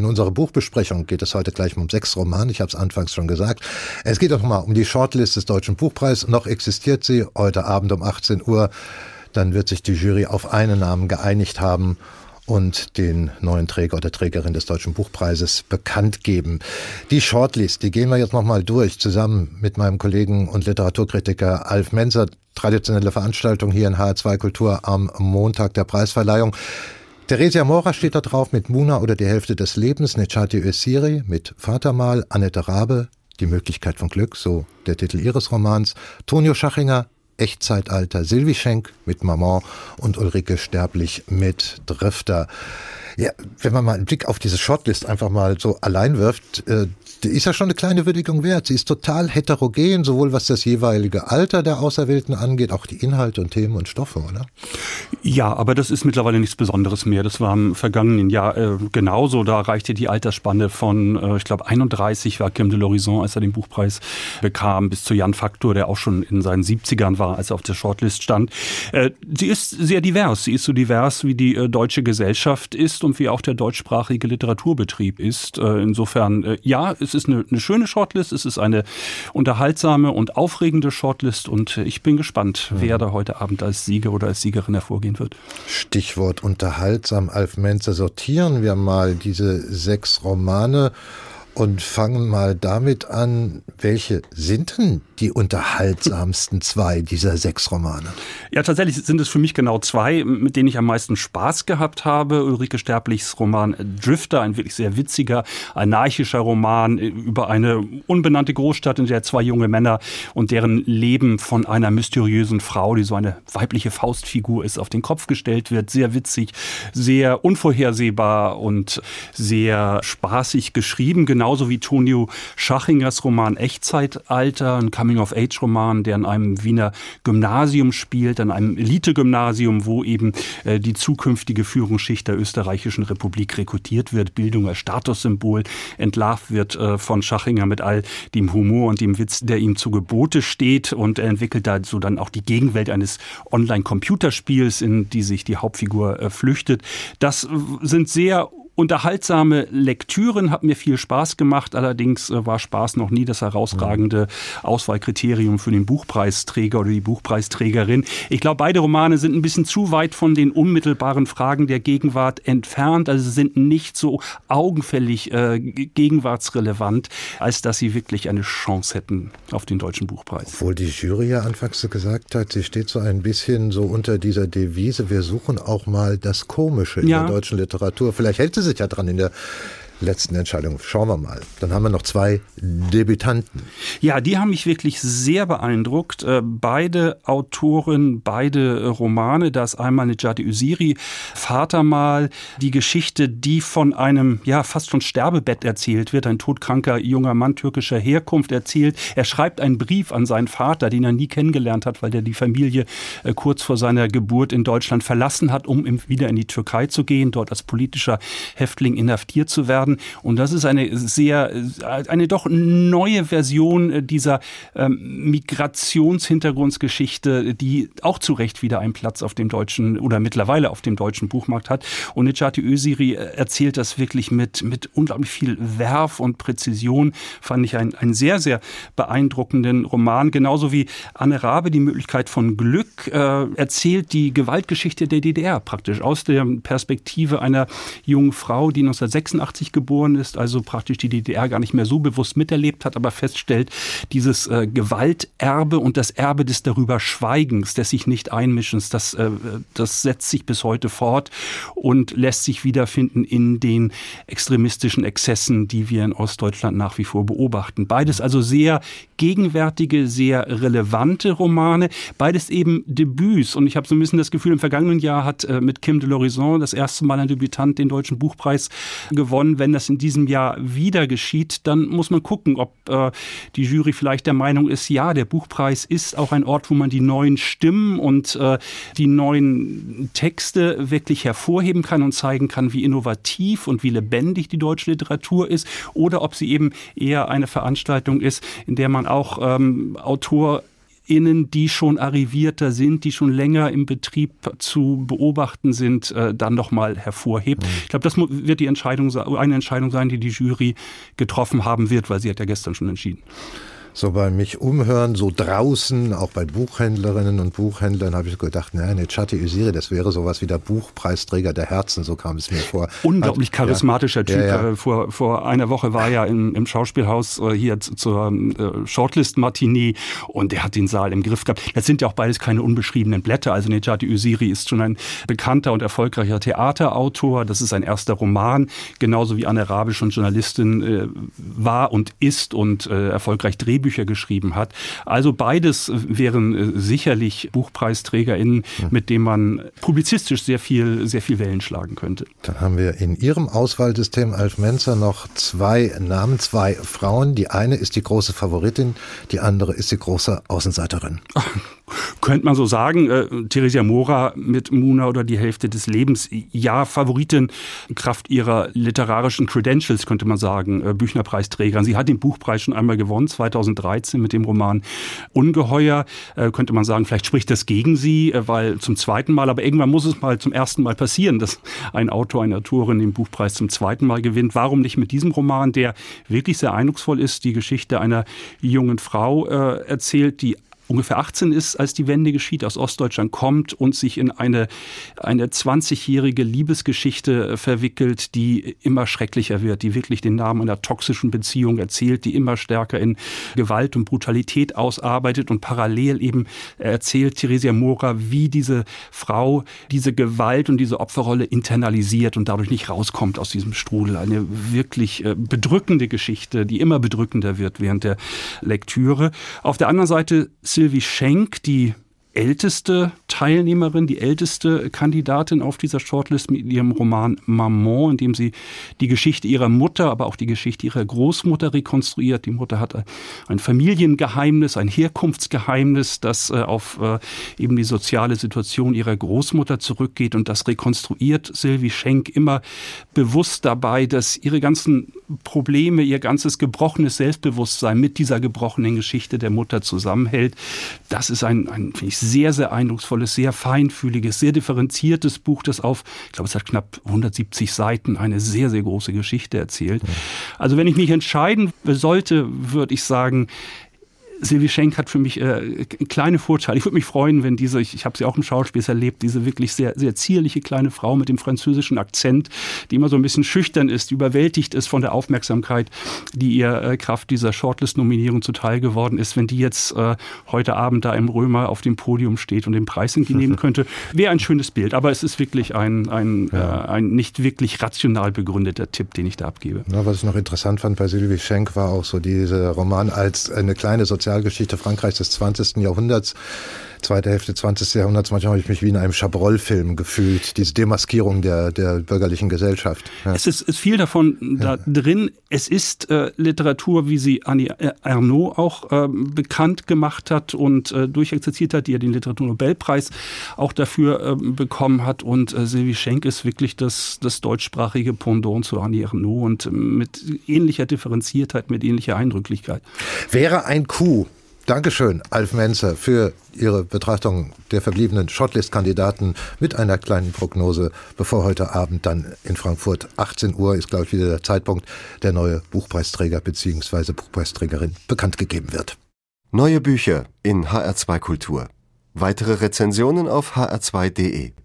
In unserer Buchbesprechung geht es heute gleich um sechs Romane, ich habe es anfangs schon gesagt. Es geht auch mal um die Shortlist des Deutschen Buchpreises. Noch existiert sie heute Abend um 18 Uhr. Dann wird sich die Jury auf einen Namen geeinigt haben und den neuen Träger oder Trägerin des Deutschen Buchpreises bekannt geben. Die Shortlist, die gehen wir jetzt nochmal durch, zusammen mit meinem Kollegen und Literaturkritiker Alf Menzer. Traditionelle Veranstaltung hier in HR2 Kultur am Montag der Preisverleihung. Theresia Mora steht da drauf mit Muna oder die Hälfte des Lebens, Nechati Ösiri mit Vatermal, Annette Rabe, Die Möglichkeit von Glück, so der Titel ihres Romans, Tonio Schachinger, Echtzeitalter, Silvi Schenk mit Maman und Ulrike Sterblich mit Drifter. Ja, wenn man mal einen Blick auf diese Shortlist einfach mal so allein wirft, äh, die ist ja schon eine kleine Würdigung wert. Sie ist total heterogen, sowohl was das jeweilige Alter der Auserwählten angeht, auch die Inhalte und Themen und Stoffe, oder? Ja, aber das ist mittlerweile nichts Besonderes mehr. Das war im vergangenen Jahr äh, genauso. Da reichte die Altersspanne von, äh, ich glaube, 31 war Kim de l'Horizon, als er den Buchpreis bekam, bis zu Jan Faktor, der auch schon in seinen 70ern war, als er auf der Shortlist stand. Äh, sie ist sehr divers. Sie ist so divers, wie die äh, deutsche Gesellschaft ist und wie auch der deutschsprachige Literaturbetrieb ist. Äh, insofern, äh, ja, es ist eine, eine schöne Shortlist, es ist eine unterhaltsame und aufregende Shortlist und ich bin gespannt, wer da heute Abend als Sieger oder als Siegerin hervorgehen wird. Stichwort unterhaltsam, Alf Menzer, sortieren wir mal diese sechs Romane und fangen mal damit an, welche sind denn die unterhaltsamsten zwei dieser sechs Romane? Ja, tatsächlich sind es für mich genau zwei, mit denen ich am meisten Spaß gehabt habe. Ulrike Sterblichs Roman Drifter, ein wirklich sehr witziger, anarchischer Roman über eine unbenannte Großstadt, in der zwei junge Männer und deren Leben von einer mysteriösen Frau, die so eine weibliche Faustfigur ist, auf den Kopf gestellt wird. Sehr witzig, sehr unvorhersehbar und sehr spaßig geschrieben, genauso wie Tonio Schachingers Roman Echtzeitalter, ein Coming-of-Age-Roman, der in einem Wiener Gymnasium spielt, an einem Elite-Gymnasium, wo eben äh, die zukünftige Führungsschicht der österreichischen Republik rekrutiert wird, Bildung als Statussymbol entlarvt wird äh, von Schachinger mit all dem Humor und dem Witz, der ihm zu Gebote steht und er entwickelt da so dann auch die Gegenwelt eines Online-Computerspiels, in die sich die Hauptfigur äh, flüchtet. Das sind sehr unterhaltsame Lektüren, hat mir viel Spaß gemacht. Allerdings äh, war Spaß noch nie das herausragende Auswahlkriterium für den Buchpreisträger oder die Buchpreisträgerin. Ich glaube, beide Romane sind ein bisschen zu weit von den unmittelbaren Fragen der Gegenwart entfernt. Also sie sind nicht so augenfällig äh, gegenwartsrelevant, als dass sie wirklich eine Chance hätten auf den deutschen Buchpreis. Obwohl die Jury ja anfangs gesagt hat, sie steht so ein bisschen so unter dieser Devise, wir suchen auch mal das Komische in ja. der deutschen Literatur. Vielleicht hält sie sich ja dran in der letzten Entscheidung. Schauen wir mal. Dann haben wir noch zwei Debütanten. Ja, die haben mich wirklich sehr beeindruckt. Äh, beide Autoren, beide Romane. Da ist einmal Nejati Usiri, Vater mal, die Geschichte, die von einem, ja, fast schon Sterbebett erzählt wird. Ein todkranker junger Mann türkischer Herkunft erzählt. Er schreibt einen Brief an seinen Vater, den er nie kennengelernt hat, weil der die Familie äh, kurz vor seiner Geburt in Deutschland verlassen hat, um wieder in die Türkei zu gehen, dort als politischer Häftling inhaftiert zu werden werden. Und das ist eine sehr, eine doch neue Version dieser ähm, Migrationshintergrundsgeschichte, die auch zu Recht wieder einen Platz auf dem deutschen oder mittlerweile auf dem deutschen Buchmarkt hat. Und Necati Öziri erzählt das wirklich mit, mit unglaublich viel Werf und Präzision. Fand ich einen, einen sehr, sehr beeindruckenden Roman. Genauso wie Anne Rabe, die Möglichkeit von Glück, äh, erzählt die Gewaltgeschichte der DDR praktisch aus der Perspektive einer jungen Frau, die 1986 geboren ist, also praktisch die DDR gar nicht mehr so bewusst miterlebt hat, aber feststellt, dieses äh, Gewalterbe und das Erbe des darüber Schweigens, des sich nicht Einmischens, das, äh, das setzt sich bis heute fort und lässt sich wiederfinden in den extremistischen Exzessen, die wir in Ostdeutschland nach wie vor beobachten. Beides also sehr gegenwärtige, sehr relevante Romane, beides eben Debüts. Und ich habe so ein bisschen das Gefühl, im vergangenen Jahr hat äh, mit Kim de l'Horizon das erste Mal ein Debütant den Deutschen Buchpreis gewonnen. Wenn wenn das in diesem Jahr wieder geschieht, dann muss man gucken, ob äh, die Jury vielleicht der Meinung ist, ja, der Buchpreis ist auch ein Ort, wo man die neuen Stimmen und äh, die neuen Texte wirklich hervorheben kann und zeigen kann, wie innovativ und wie lebendig die deutsche Literatur ist, oder ob sie eben eher eine Veranstaltung ist, in der man auch ähm, Autor AutorInnen, die schon arrivierter sind, die schon länger im Betrieb zu beobachten sind, äh, dann nochmal hervorhebt. Mhm. Ich glaube, das wird die Entscheidung, eine Entscheidung sein, die die Jury getroffen haben wird, weil sie hat ja gestern schon entschieden so bei mich umhören, so draußen, auch bei Buchhändlerinnen und Buchhändlern, habe ich gedacht, naja, Chati Usiri, das wäre sowas wie der Buchpreisträger der Herzen, so kam es mir vor. Unglaublich charismatischer ja, Typ. Ja, ja. Äh, vor, vor einer Woche war er im, im Schauspielhaus äh, hier zur äh, Shortlist-Martini und er hat den Saal im Griff gehabt. Das sind ja auch beides keine unbeschriebenen Blätter. Also Nejati Usiri ist schon ein bekannter und erfolgreicher Theaterautor. Das ist ein erster Roman, genauso wie Anne Rabe schon Journalistin äh, war und ist und äh, erfolgreich Drehbuch Drehbücher geschrieben hat. Also beides wären äh, sicherlich BuchpreisträgerInnen, mhm. mit denen man publizistisch sehr viel, sehr viel Wellen schlagen könnte. Dann haben wir in Ihrem Auswahlsystem, Alf Menzer, noch zwei Namen, zwei Frauen. Die eine ist die große Favoritin, die andere ist die große Außenseiterin. könnte man so sagen, äh, Theresia Mora mit Muna oder die Hälfte des Lebens, ja, Favoritin Kraft ihrer literarischen Credentials, könnte man sagen, äh, Büchnerpreisträgerin. Sie hat den Buchpreis schon einmal gewonnen, 2013 mit dem Roman Ungeheuer, äh, könnte man sagen, vielleicht spricht das gegen sie, äh, weil zum zweiten Mal, aber irgendwann muss es mal zum ersten Mal passieren, dass ein Autor, eine Autorin den Buchpreis zum zweiten Mal gewinnt. Warum nicht mit diesem Roman, der wirklich sehr eindrucksvoll ist, die Geschichte einer jungen Frau äh, erzählt, die ungefähr 18 ist, als die Wende geschieht, aus Ostdeutschland kommt und sich in eine, eine 20-jährige Liebesgeschichte äh, verwickelt, die immer schrecklicher wird, die wirklich den Namen einer toxischen Beziehung erzählt, die immer stärker in Gewalt und Brutalität ausarbeitet und parallel eben erzählt Theresia Mora, wie diese Frau diese Gewalt und diese Opferrolle internalisiert und dadurch nicht rauskommt aus diesem Strudel. Eine wirklich äh, bedrückende Geschichte, die immer bedrückender wird während der Lektüre. Auf der anderen Seite Sylvie Schenk, die älteste Teilnehmerin, die älteste Kandidatin auf dieser Shortlist mit ihrem Roman Maman, in dem sie die Geschichte ihrer Mutter, aber auch die Geschichte ihrer Großmutter rekonstruiert. Die Mutter hat ein Familiengeheimnis, ein Herkunftsgeheimnis, das äh, auf äh, eben die soziale Situation ihrer Großmutter zurückgeht und das rekonstruiert Sylvie Schenk immer bewusst dabei, dass ihre ganzen Probleme, ihr ganzes gebrochenes Selbstbewusstsein mit dieser gebrochenen Geschichte der Mutter zusammenhält. Das ist ein, ein finde ich, sehr, sehr eindrucksvolles, sehr feinfühliges, sehr differenziertes Buch, das auf, ich glaube, es hat knapp 170 Seiten eine sehr, sehr große Geschichte erzählt. Also wenn ich mich entscheiden sollte, würde ich sagen, Silvi Schenk hat für mich äh, kleine Vorteile. Ich würde mich freuen, wenn diese, ich, ich habe sie auch im Schauspiel erlebt, diese wirklich sehr, sehr zierliche kleine Frau mit dem französischen Akzent, die immer so ein bisschen schüchtern ist, überwältigt ist von der Aufmerksamkeit, die ihr äh, Kraft dieser Shortlist-Nominierung zuteil geworden ist, wenn die jetzt äh, heute Abend da im Römer auf dem Podium steht und den Preis entgegennehmen könnte, wäre ein schönes Bild. Aber es ist wirklich ein, ein, ja. äh, ein nicht wirklich rational begründeter Tipp, den ich da abgebe. Ja, was ich noch interessant fand bei Silvi Schenk war auch so dieser Roman als eine kleine soziale Sozialgeschichte Frankreichs des 20. Jahrhunderts zweite Hälfte 20. Jahrhunderts, manchmal habe ich mich wie in einem Chabrol-Film gefühlt, diese Demaskierung der, der bürgerlichen Gesellschaft. Ja. Es ist, ist viel davon da drin. Es ist äh, Literatur, wie sie Annie Ernaux auch äh, bekannt gemacht hat und äh, durchexerziert hat, die ja den Literaturnobelpreis auch dafür äh, bekommen hat. Und äh, Sylvie Schenk ist wirklich das, das deutschsprachige Pendant zu Annie Ernaux und äh, mit ähnlicher Differenziertheit, mit ähnlicher Eindrücklichkeit. Wäre ein Coup Dankeschön, Alf Menzer, für Ihre Betrachtung der verbliebenen Shortlist-Kandidaten mit einer kleinen Prognose, bevor heute Abend dann in Frankfurt 18 Uhr ist, glaube ich, wieder der Zeitpunkt, der neue Buchpreisträger bzw. Buchpreisträgerin bekannt gegeben wird. Neue Bücher in HR2 Kultur. Weitere Rezensionen auf hr2.de.